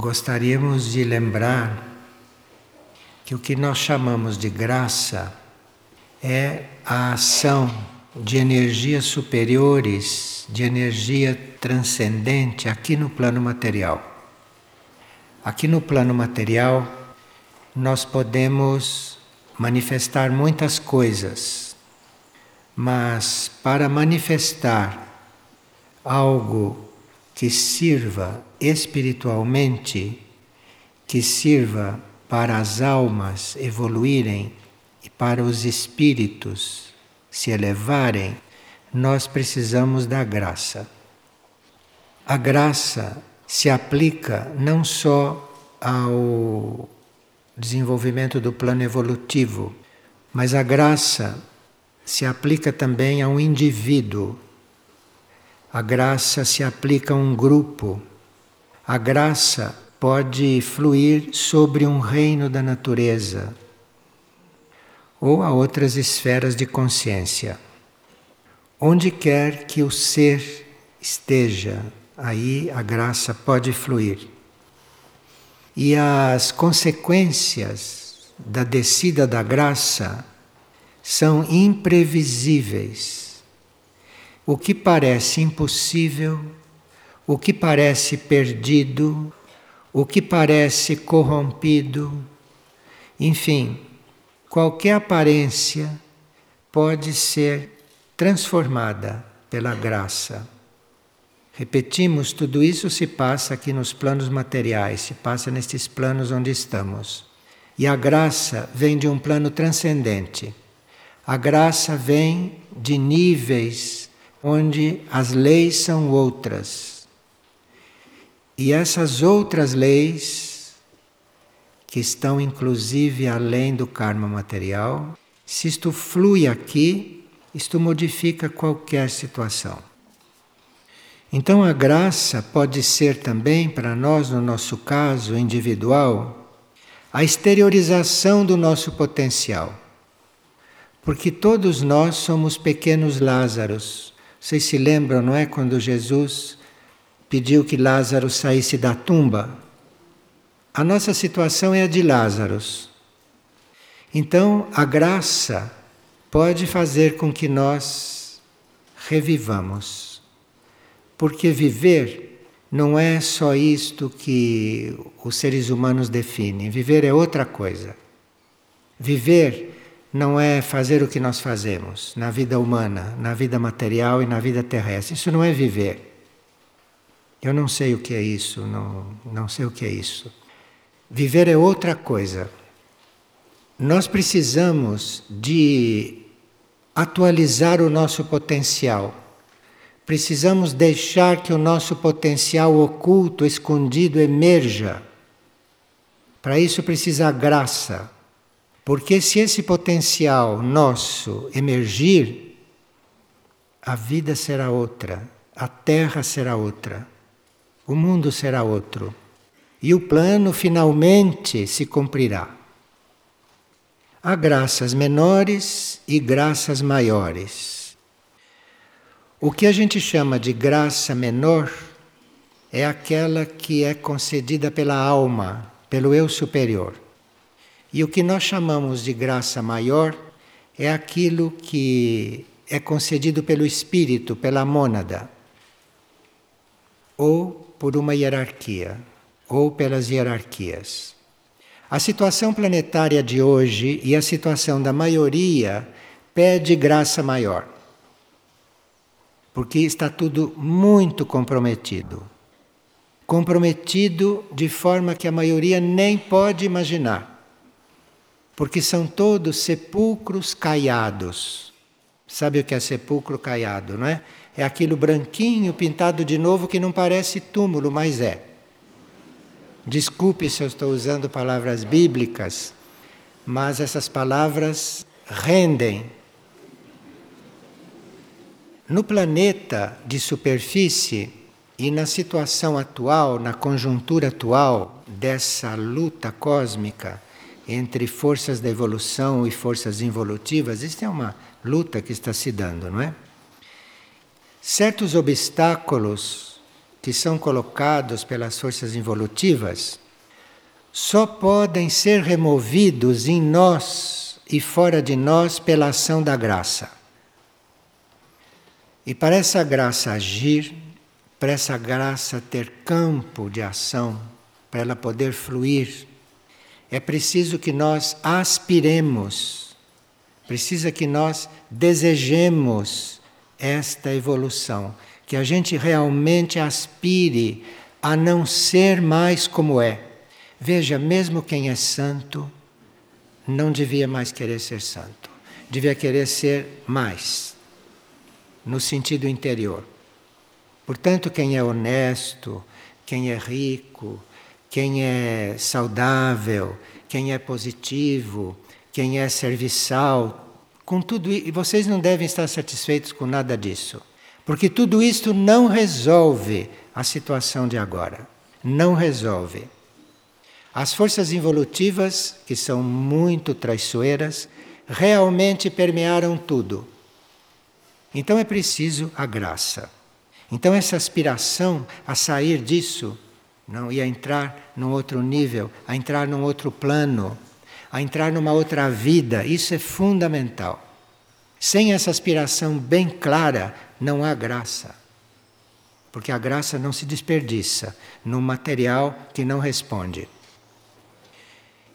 gostaríamos de lembrar que o que nós chamamos de graça é a ação de energias superiores, de energia transcendente aqui no plano material. Aqui no plano material, nós podemos manifestar muitas coisas, mas para manifestar algo que sirva espiritualmente, que sirva para as almas evoluírem e para os espíritos se elevarem, nós precisamos da graça. A graça se aplica não só ao desenvolvimento do plano evolutivo, mas a graça se aplica também a um indivíduo a graça se aplica a um grupo. A graça pode fluir sobre um reino da natureza ou a outras esferas de consciência. Onde quer que o ser esteja, aí a graça pode fluir. E as consequências da descida da graça são imprevisíveis o que parece impossível, o que parece perdido, o que parece corrompido, enfim, qualquer aparência pode ser transformada pela graça. Repetimos, tudo isso se passa aqui nos planos materiais, se passa nestes planos onde estamos. E a graça vem de um plano transcendente. A graça vem de níveis onde as leis são outras. E essas outras leis, que estão inclusive além do karma material, se isto flui aqui, isto modifica qualquer situação. Então a graça pode ser também para nós, no nosso caso individual, a exteriorização do nosso potencial. Porque todos nós somos pequenos Lázaros vocês se lembram, não é? Quando Jesus pediu que Lázaro saísse da tumba. A nossa situação é a de Lázaro. Então, a graça pode fazer com que nós revivamos. Porque viver não é só isto que os seres humanos definem. Viver é outra coisa. Viver não é fazer o que nós fazemos na vida humana, na vida material e na vida terrestre. Isso não é viver. Eu não sei o que é isso, não, não sei o que é isso. Viver é outra coisa. Nós precisamos de atualizar o nosso potencial. Precisamos deixar que o nosso potencial oculto, escondido, emerja. Para isso precisa graça porque se esse potencial nosso emergir, a vida será outra, a terra será outra, o mundo será outro. E o plano finalmente se cumprirá. Há graças menores e graças maiores. O que a gente chama de graça menor é aquela que é concedida pela alma, pelo eu superior. E o que nós chamamos de graça maior é aquilo que é concedido pelo espírito, pela mônada, ou por uma hierarquia, ou pelas hierarquias. A situação planetária de hoje e a situação da maioria pede graça maior. Porque está tudo muito comprometido. Comprometido de forma que a maioria nem pode imaginar porque são todos sepulcros caiados. Sabe o que é sepulcro caiado, não é? É aquilo branquinho pintado de novo que não parece túmulo, mas é. Desculpe se eu estou usando palavras bíblicas, mas essas palavras rendem. No planeta de superfície e na situação atual, na conjuntura atual dessa luta cósmica, entre forças da evolução e forças involutivas, isso é uma luta que está se dando, não é? Certos obstáculos que são colocados pelas forças involutivas só podem ser removidos em nós e fora de nós pela ação da graça. E para essa graça agir, para essa graça ter campo de ação, para ela poder fluir, é preciso que nós aspiremos, precisa que nós desejemos esta evolução, que a gente realmente aspire a não ser mais como é. Veja, mesmo quem é santo não devia mais querer ser santo, devia querer ser mais, no sentido interior. Portanto, quem é honesto, quem é rico, quem é saudável, quem é positivo, quem é serviçal, com tudo e vocês não devem estar satisfeitos com nada disso, porque tudo isto não resolve a situação de agora. Não resolve. As forças involutivas, que são muito traiçoeiras, realmente permearam tudo. Então é preciso a graça. Então essa aspiração a sair disso não ia entrar num outro nível, a entrar num outro plano, a entrar numa outra vida. Isso é fundamental. Sem essa aspiração bem clara, não há graça. Porque a graça não se desperdiça num material que não responde.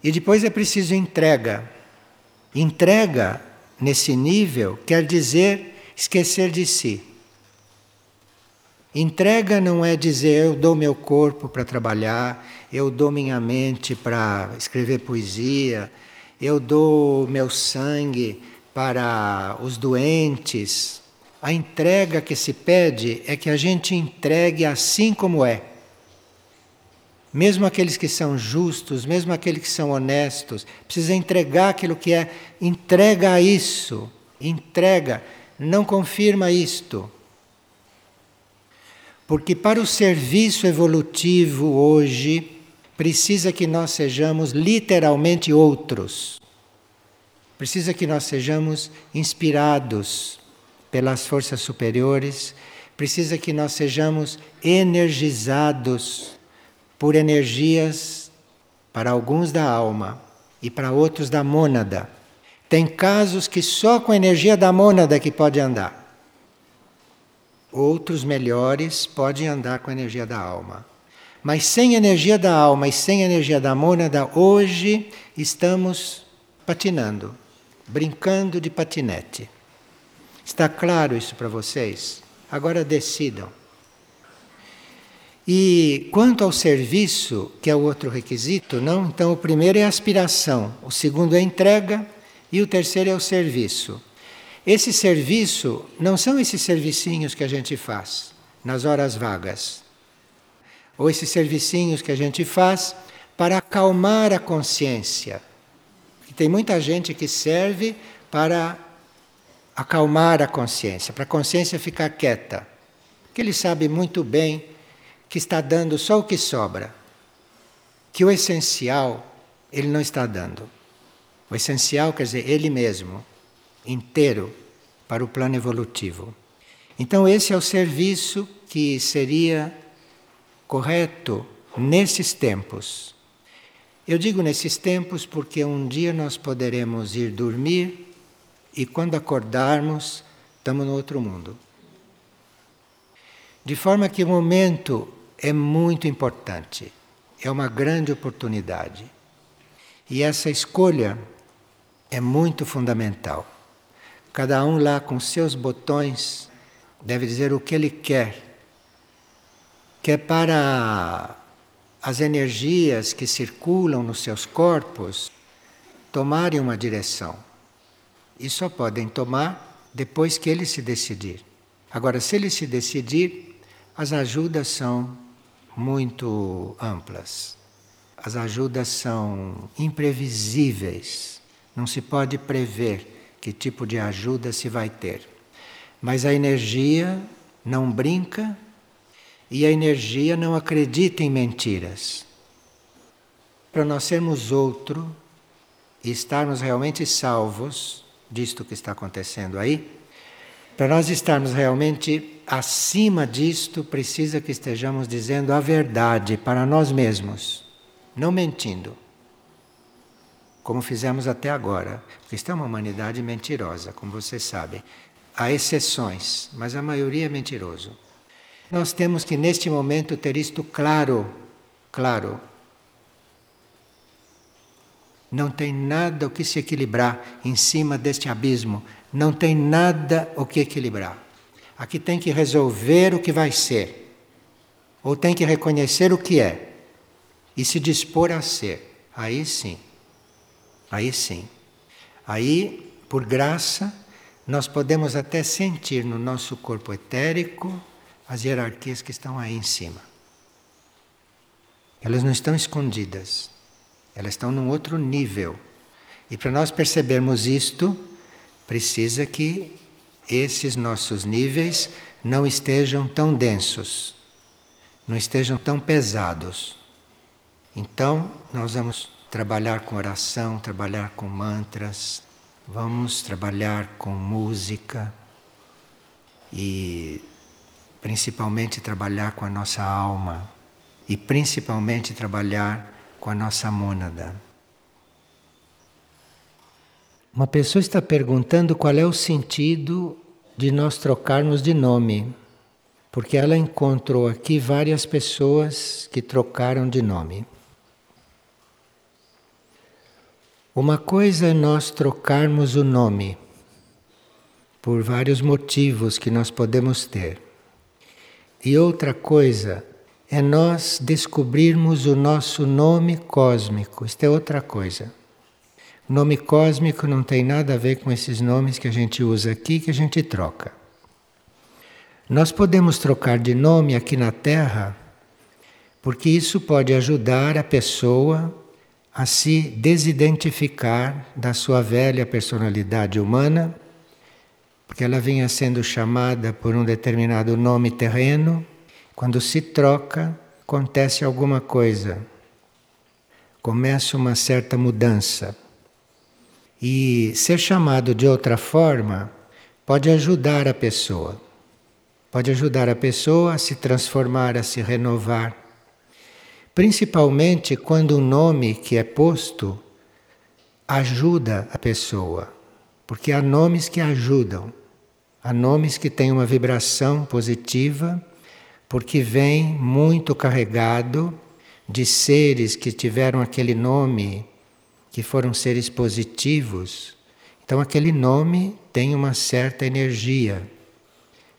E depois é preciso entrega. Entrega nesse nível quer dizer esquecer de si. Entrega não é dizer eu dou meu corpo para trabalhar, eu dou minha mente para escrever poesia, eu dou meu sangue para os doentes. A entrega que se pede é que a gente entregue assim como é. Mesmo aqueles que são justos, mesmo aqueles que são honestos, precisa entregar aquilo que é. Entrega isso, entrega, não confirma isto. Porque para o serviço evolutivo hoje, precisa que nós sejamos literalmente outros. Precisa que nós sejamos inspirados pelas forças superiores, precisa que nós sejamos energizados por energias para alguns da alma e para outros da mônada. Tem casos que só com a energia da mônada que pode andar. Outros melhores podem andar com a energia da alma. Mas sem energia da alma e sem energia da mônada, hoje estamos patinando, brincando de patinete. Está claro isso para vocês? Agora decidam. E quanto ao serviço, que é o outro requisito, não? Então o primeiro é a aspiração, o segundo é a entrega e o terceiro é o serviço. Esse serviço não são esses servicinhos que a gente faz nas horas vagas, ou esses servicinhos que a gente faz para acalmar a consciência. E tem muita gente que serve para acalmar a consciência, para a consciência ficar quieta. Porque ele sabe muito bem que está dando só o que sobra. Que o essencial ele não está dando. O essencial quer dizer ele mesmo inteiro para o plano evolutivo. Então, esse é o serviço que seria correto nesses tempos. Eu digo nesses tempos porque um dia nós poderemos ir dormir e quando acordarmos, estamos no outro mundo. De forma que o momento é muito importante, é uma grande oportunidade. E essa escolha é muito fundamental. Cada um lá com seus botões deve dizer o que ele quer. Que é para as energias que circulam nos seus corpos tomarem uma direção. E só podem tomar depois que ele se decidir. Agora, se ele se decidir, as ajudas são muito amplas. As ajudas são imprevisíveis. Não se pode prever que tipo de ajuda se vai ter. Mas a energia não brinca e a energia não acredita em mentiras. Para nós sermos outro e estarmos realmente salvos disto que está acontecendo aí, para nós estarmos realmente acima disto, precisa que estejamos dizendo a verdade para nós mesmos, não mentindo. Como fizemos até agora. Porque isto é uma humanidade mentirosa, como vocês sabem. Há exceções, mas a maioria é mentiroso. Nós temos que, neste momento, ter isto claro. Claro. Não tem nada o que se equilibrar em cima deste abismo. Não tem nada o que equilibrar. Aqui tem que resolver o que vai ser, ou tem que reconhecer o que é e se dispor a ser. Aí sim, aí sim. Aí, por graça, nós podemos até sentir no nosso corpo etérico as hierarquias que estão aí em cima. Elas não estão escondidas, elas estão num outro nível. E para nós percebermos isto, precisa que esses nossos níveis não estejam tão densos, não estejam tão pesados. Então, nós vamos trabalhar com oração, trabalhar com mantras, vamos trabalhar com música e principalmente trabalhar com a nossa alma e principalmente trabalhar com a nossa mônada. Uma pessoa está perguntando qual é o sentido de nós trocarmos de nome, porque ela encontrou aqui várias pessoas que trocaram de nome. Uma coisa é nós trocarmos o nome, por vários motivos que nós podemos ter. E outra coisa é nós descobrirmos o nosso nome cósmico. Isto é outra coisa. Nome cósmico não tem nada a ver com esses nomes que a gente usa aqui, que a gente troca. Nós podemos trocar de nome aqui na Terra, porque isso pode ajudar a pessoa a se desidentificar da sua velha personalidade humana, porque ela vinha sendo chamada por um determinado nome terreno. Quando se troca, acontece alguma coisa, começa uma certa mudança. E ser chamado de outra forma pode ajudar a pessoa. Pode ajudar a pessoa a se transformar, a se renovar. Principalmente quando o nome que é posto ajuda a pessoa. Porque há nomes que ajudam. Há nomes que têm uma vibração positiva, porque vem muito carregado de seres que tiveram aquele nome que foram seres positivos, então aquele nome tem uma certa energia,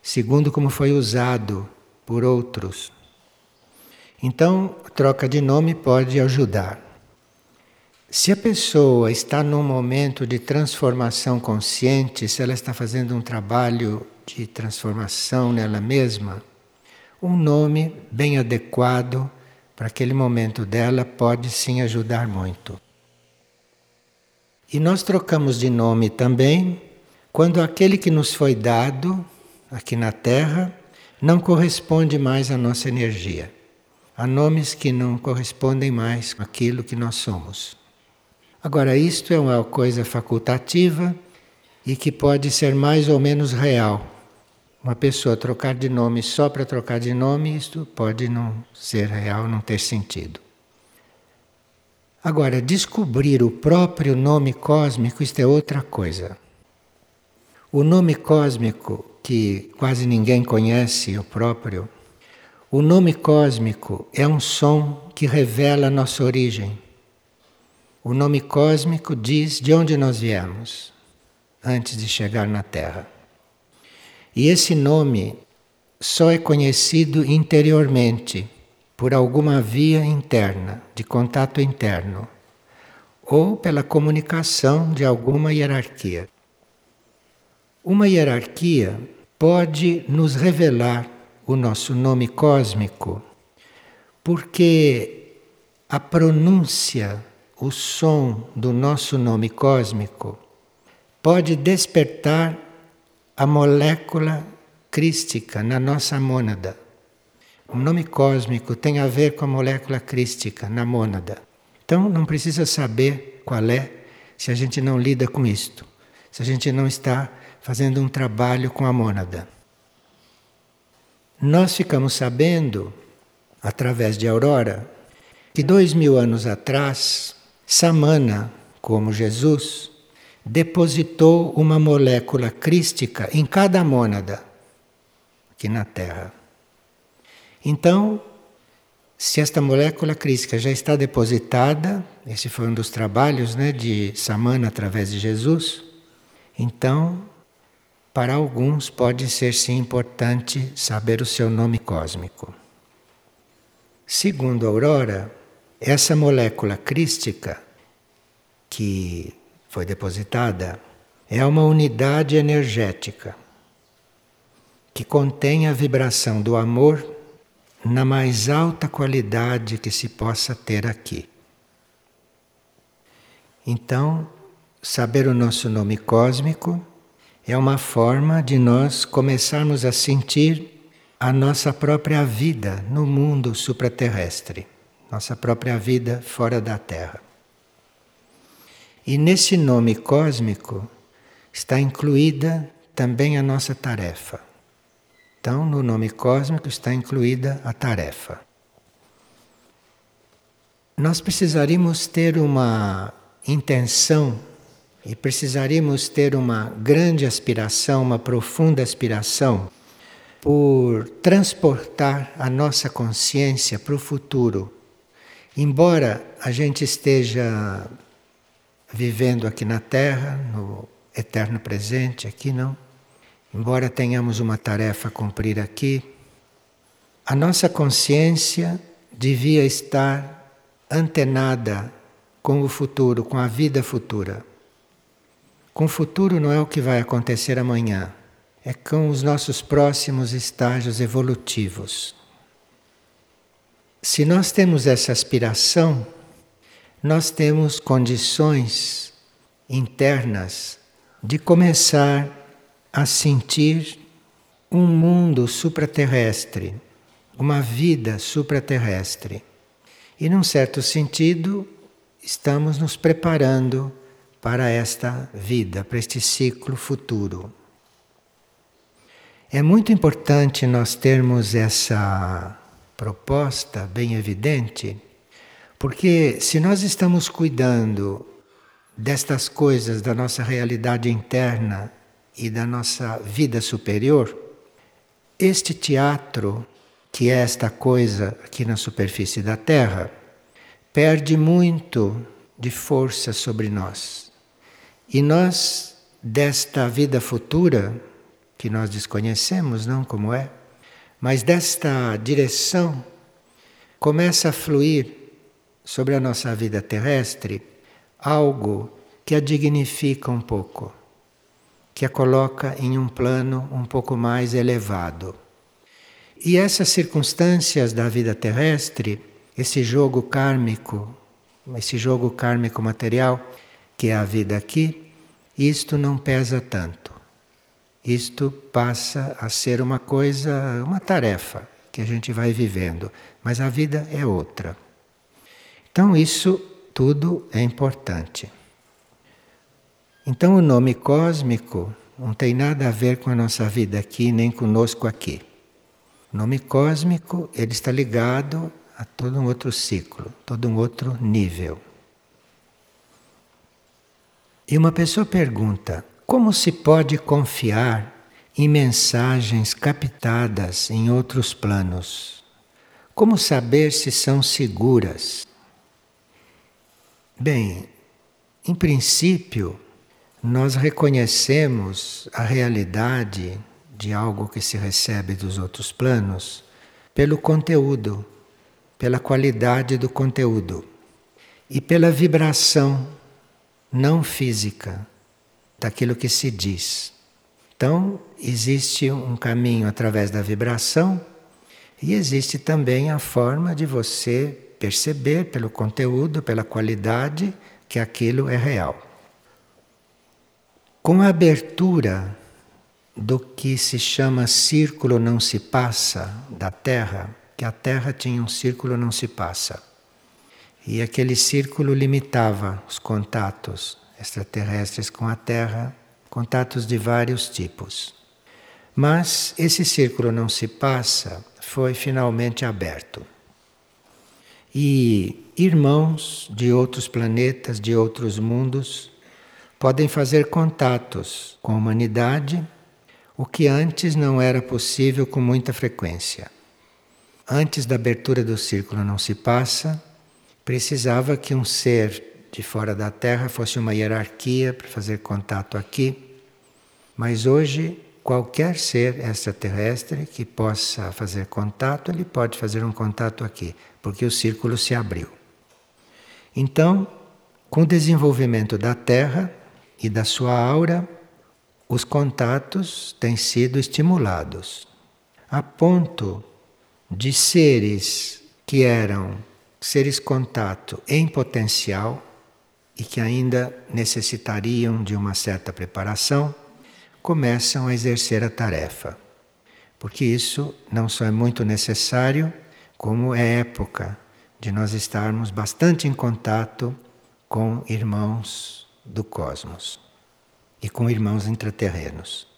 segundo como foi usado por outros. Então, troca de nome pode ajudar. Se a pessoa está num momento de transformação consciente, se ela está fazendo um trabalho de transformação nela mesma, um nome bem adequado para aquele momento dela pode sim ajudar muito. E nós trocamos de nome também quando aquele que nos foi dado aqui na Terra não corresponde mais à nossa energia. Há nomes que não correspondem mais àquilo que nós somos. Agora, isto é uma coisa facultativa e que pode ser mais ou menos real. Uma pessoa trocar de nome só para trocar de nome, isto pode não ser real, não ter sentido. Agora, descobrir o próprio nome cósmico, isto é outra coisa. O nome cósmico, que quase ninguém conhece o próprio, o nome cósmico é um som que revela a nossa origem. O nome cósmico diz de onde nós viemos antes de chegar na Terra. E esse nome só é conhecido interiormente por alguma via interna, de contato interno, ou pela comunicação de alguma hierarquia. Uma hierarquia pode nos revelar o nosso nome cósmico, porque a pronúncia, o som do nosso nome cósmico pode despertar a molécula crística na nossa mônada. O nome cósmico tem a ver com a molécula crística na mônada. Então não precisa saber qual é se a gente não lida com isto, se a gente não está fazendo um trabalho com a mônada. Nós ficamos sabendo, através de Aurora, que dois mil anos atrás, Samana, como Jesus, depositou uma molécula crística em cada mônada aqui na Terra. Então, se esta molécula crística já está depositada, esse foi um dos trabalhos né, de Samana através de Jesus, então para alguns pode ser sim importante saber o seu nome cósmico. Segundo Aurora, essa molécula crística que foi depositada é uma unidade energética que contém a vibração do amor na mais alta qualidade que se possa ter aqui. Então, saber o nosso nome cósmico é uma forma de nós começarmos a sentir a nossa própria vida no mundo supraterrestre, nossa própria vida fora da Terra. E nesse nome cósmico está incluída também a nossa tarefa. Então, no nome cósmico está incluída a tarefa. Nós precisaríamos ter uma intenção e precisaríamos ter uma grande aspiração, uma profunda aspiração por transportar a nossa consciência para o futuro. Embora a gente esteja vivendo aqui na Terra, no eterno presente, aqui não. Embora tenhamos uma tarefa a cumprir aqui, a nossa consciência devia estar antenada com o futuro, com a vida futura. Com o futuro não é o que vai acontecer amanhã, é com os nossos próximos estágios evolutivos. Se nós temos essa aspiração, nós temos condições internas de começar a sentir um mundo supraterrestre, uma vida supraterrestre. E, num certo sentido, estamos nos preparando para esta vida, para este ciclo futuro. É muito importante nós termos essa proposta bem evidente, porque se nós estamos cuidando destas coisas da nossa realidade interna e da nossa vida superior, este teatro, que é esta coisa aqui na superfície da Terra, perde muito de força sobre nós. E nós, desta vida futura, que nós desconhecemos, não como é, mas desta direção, começa a fluir sobre a nossa vida terrestre algo que a dignifica um pouco, que a coloca em um plano um pouco mais elevado. E essas circunstâncias da vida terrestre, esse jogo kármico, esse jogo kármico material, que é a vida aqui, isto não pesa tanto. Isto passa a ser uma coisa, uma tarefa que a gente vai vivendo, mas a vida é outra. Então, isso tudo é importante. Então, o nome cósmico não tem nada a ver com a nossa vida aqui, nem conosco aqui. O nome cósmico, ele está ligado a todo um outro ciclo, todo um outro nível. E uma pessoa pergunta: como se pode confiar em mensagens captadas em outros planos? Como saber se são seguras? Bem, em princípio, nós reconhecemos a realidade de algo que se recebe dos outros planos pelo conteúdo, pela qualidade do conteúdo e pela vibração não física daquilo que se diz. Então, existe um caminho através da vibração e existe também a forma de você perceber pelo conteúdo, pela qualidade, que aquilo é real. Com a abertura do que se chama círculo não se passa da Terra, que a Terra tinha um círculo não se passa. E aquele círculo limitava os contatos extraterrestres com a Terra, contatos de vários tipos. Mas esse círculo não se passa foi finalmente aberto. E irmãos de outros planetas, de outros mundos, podem fazer contatos com a humanidade, o que antes não era possível com muita frequência. Antes da abertura do círculo não se passa, precisava que um ser de fora da Terra fosse uma hierarquia para fazer contato aqui. Mas hoje qualquer ser extraterrestre que possa fazer contato, ele pode fazer um contato aqui, porque o círculo se abriu. Então, com o desenvolvimento da Terra e da sua aura, os contatos têm sido estimulados, a ponto de seres que eram seres contato em potencial e que ainda necessitariam de uma certa preparação começam a exercer a tarefa. Porque isso não só é muito necessário, como é época de nós estarmos bastante em contato com irmãos do cosmos e com irmãos intraterrenos.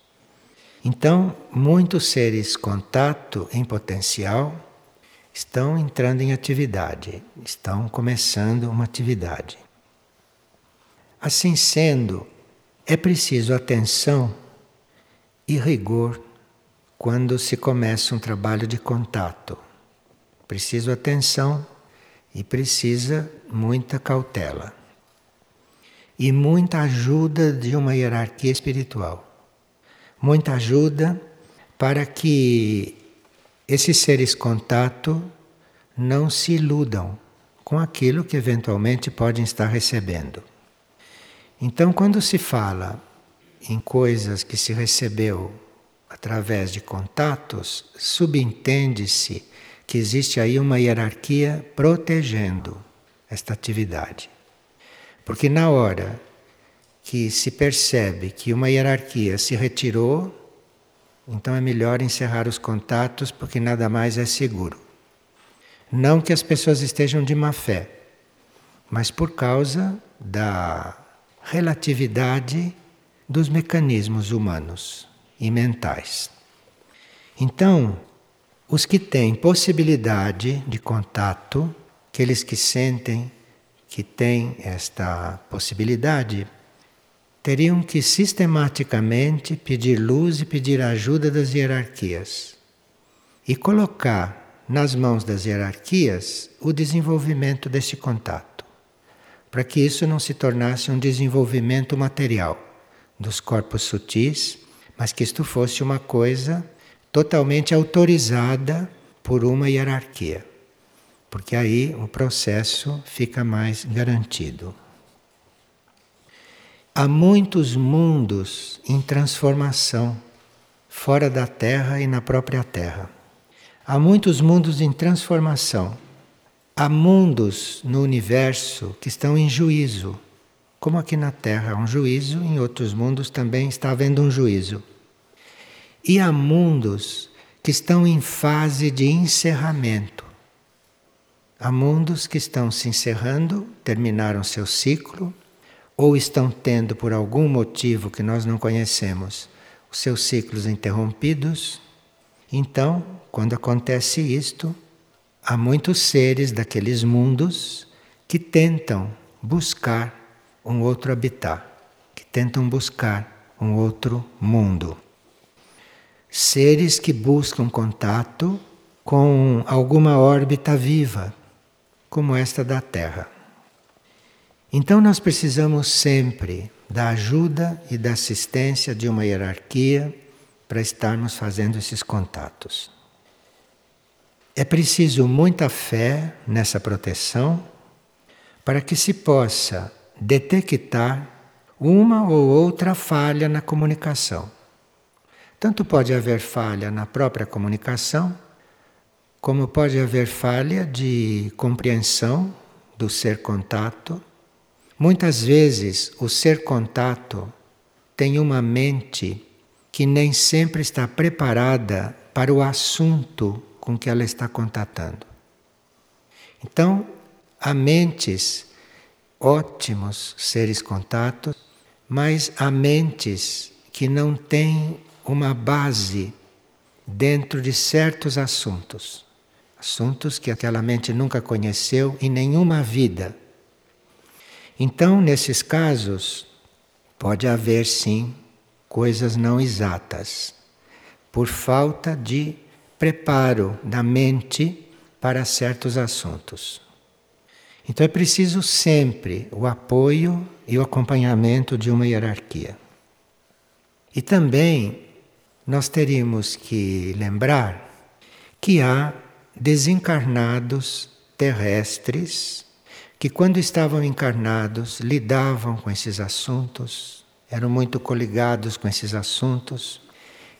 Então, muitos seres contato em potencial estão entrando em atividade, estão começando uma atividade. Assim sendo, é preciso atenção e rigor quando se começa um trabalho de contato. Preciso atenção e precisa muita cautela. E muita ajuda de uma hierarquia espiritual. Muita ajuda para que esses seres contato não se iludam com aquilo que eventualmente podem estar recebendo. Então, quando se fala em coisas que se recebeu através de contatos, subentende-se que existe aí uma hierarquia protegendo esta atividade. Porque na hora que se percebe que uma hierarquia se retirou, então é melhor encerrar os contatos porque nada mais é seguro. Não que as pessoas estejam de má fé, mas por causa da relatividade dos mecanismos humanos e mentais. Então, os que têm possibilidade de contato, aqueles que sentem que têm esta possibilidade, teriam que sistematicamente pedir luz e pedir ajuda das hierarquias e colocar nas mãos das hierarquias o desenvolvimento desse contato, para que isso não se tornasse um desenvolvimento material dos corpos sutis, mas que isto fosse uma coisa totalmente autorizada por uma hierarquia, porque aí o processo fica mais garantido. Há muitos mundos em transformação, fora da Terra e na própria Terra. Há muitos mundos em transformação. Há mundos no universo que estão em juízo como aqui na Terra há um juízo, em outros mundos também está havendo um juízo. E há mundos que estão em fase de encerramento. Há mundos que estão se encerrando, terminaram seu ciclo, ou estão tendo, por algum motivo que nós não conhecemos, os seus ciclos interrompidos. Então, quando acontece isto, há muitos seres daqueles mundos que tentam buscar um outro habitat, que tentam buscar um outro mundo. Seres que buscam contato com alguma órbita viva, como esta da Terra. Então nós precisamos sempre da ajuda e da assistência de uma hierarquia para estarmos fazendo esses contatos. É preciso muita fé nessa proteção para que se possa detectar uma ou outra falha na comunicação. Tanto pode haver falha na própria comunicação, como pode haver falha de compreensão do ser contato. Muitas vezes o ser contato tem uma mente que nem sempre está preparada para o assunto com que ela está contatando. Então, há mentes ótimos seres contatos, mas há mentes que não têm uma base dentro de certos assuntos. Assuntos que aquela mente nunca conheceu em nenhuma vida. Então, nesses casos, pode haver sim coisas não exatas, por falta de preparo da mente para certos assuntos. Então é preciso sempre o apoio e o acompanhamento de uma hierarquia. E também nós teríamos que lembrar que há desencarnados terrestres que, quando estavam encarnados, lidavam com esses assuntos, eram muito coligados com esses assuntos,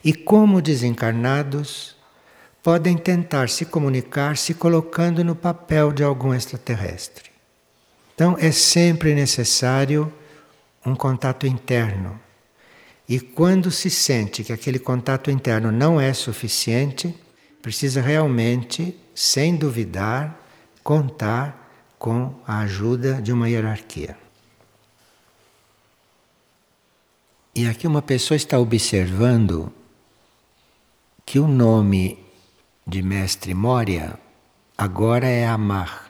e, como desencarnados, podem tentar se comunicar se colocando no papel de algum extraterrestre. Então, é sempre necessário um contato interno. E quando se sente que aquele contato interno não é suficiente, precisa realmente, sem duvidar, contar com a ajuda de uma hierarquia. E aqui uma pessoa está observando que o nome de Mestre Moria agora é Amar.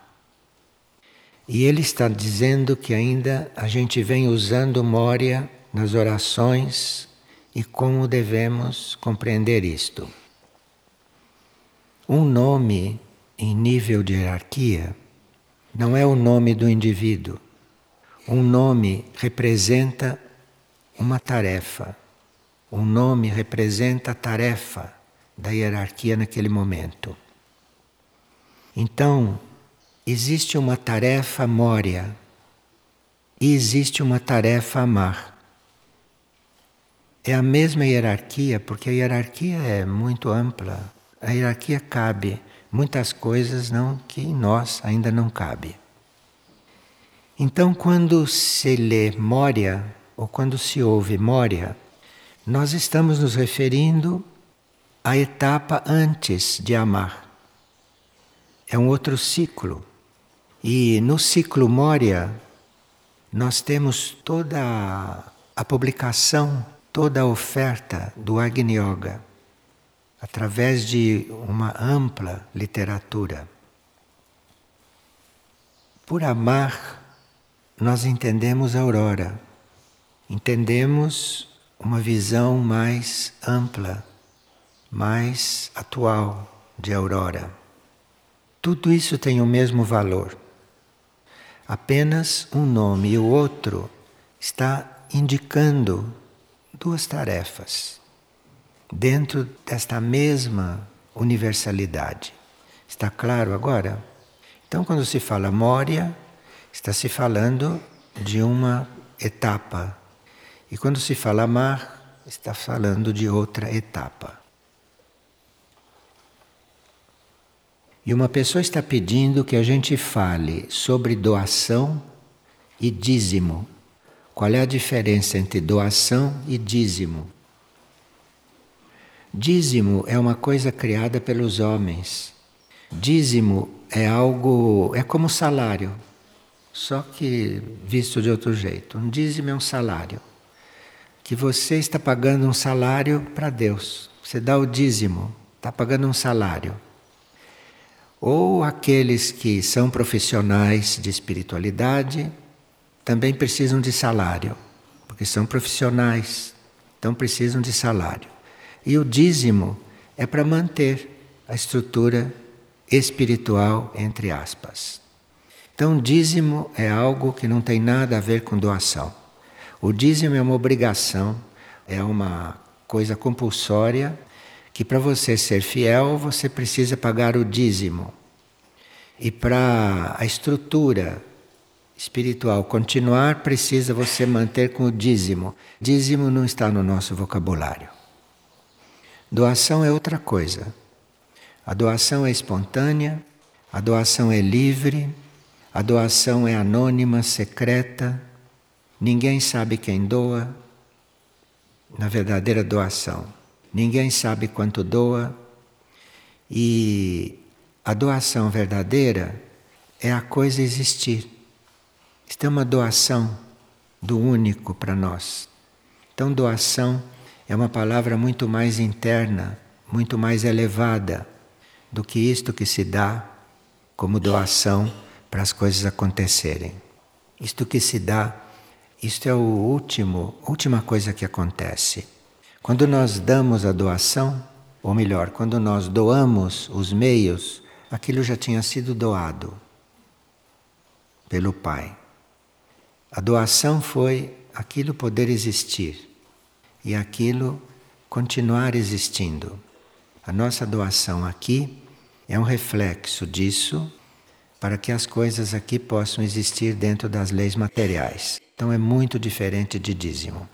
E ele está dizendo que ainda a gente vem usando Moria nas orações e como devemos compreender isto. Um nome em nível de hierarquia não é o nome do indivíduo. Um nome representa uma tarefa. Um nome representa a tarefa da hierarquia naquele momento. Então, existe uma tarefa mória e existe uma tarefa amar. É a mesma hierarquia, porque a hierarquia é muito ampla. A hierarquia cabe muitas coisas não que em nós ainda não cabe. Então, quando se lê Moria ou quando se ouve Moria, nós estamos nos referindo à etapa antes de amar. É um outro ciclo. E no ciclo Moria, nós temos toda a publicação, toda a oferta do Agni Yoga através de uma ampla literatura. Por amar, nós entendemos a aurora, entendemos uma visão mais ampla, mais atual de aurora. Tudo isso tem o mesmo valor. Apenas um nome e o outro está indicando duas tarefas dentro desta mesma universalidade. Está claro agora? Então, quando se fala Moria, está se falando de uma etapa. E quando se fala amar, está falando de outra etapa. E uma pessoa está pedindo que a gente fale sobre doação e dízimo. Qual é a diferença entre doação e dízimo? Dízimo é uma coisa criada pelos homens. Dízimo é algo, é como salário, só que visto de outro jeito. Um dízimo é um salário. Que você está pagando um salário para Deus. Você dá o dízimo, está pagando um salário. Ou aqueles que são profissionais de espiritualidade também precisam de salário, porque são profissionais, então precisam de salário. E o dízimo é para manter a estrutura espiritual, entre aspas. Então, dízimo é algo que não tem nada a ver com doação. O dízimo é uma obrigação, é uma coisa compulsória que para você ser fiel você precisa pagar o dízimo. E para a estrutura espiritual continuar, precisa você manter com o dízimo. Dízimo não está no nosso vocabulário. Doação é outra coisa. A doação é espontânea, a doação é livre, a doação é anônima, secreta, ninguém sabe quem doa na verdadeira doação. Ninguém sabe quanto doa e a doação verdadeira é a coisa existir. Isto é uma doação do único para nós. Então, doação é uma palavra muito mais interna, muito mais elevada do que isto que se dá como doação para as coisas acontecerem. Isto que se dá, isto é o último, última coisa que acontece. Quando nós damos a doação, ou melhor, quando nós doamos os meios, aquilo já tinha sido doado pelo Pai. A doação foi aquilo poder existir e aquilo continuar existindo. A nossa doação aqui é um reflexo disso para que as coisas aqui possam existir dentro das leis materiais. Então é muito diferente de dízimo.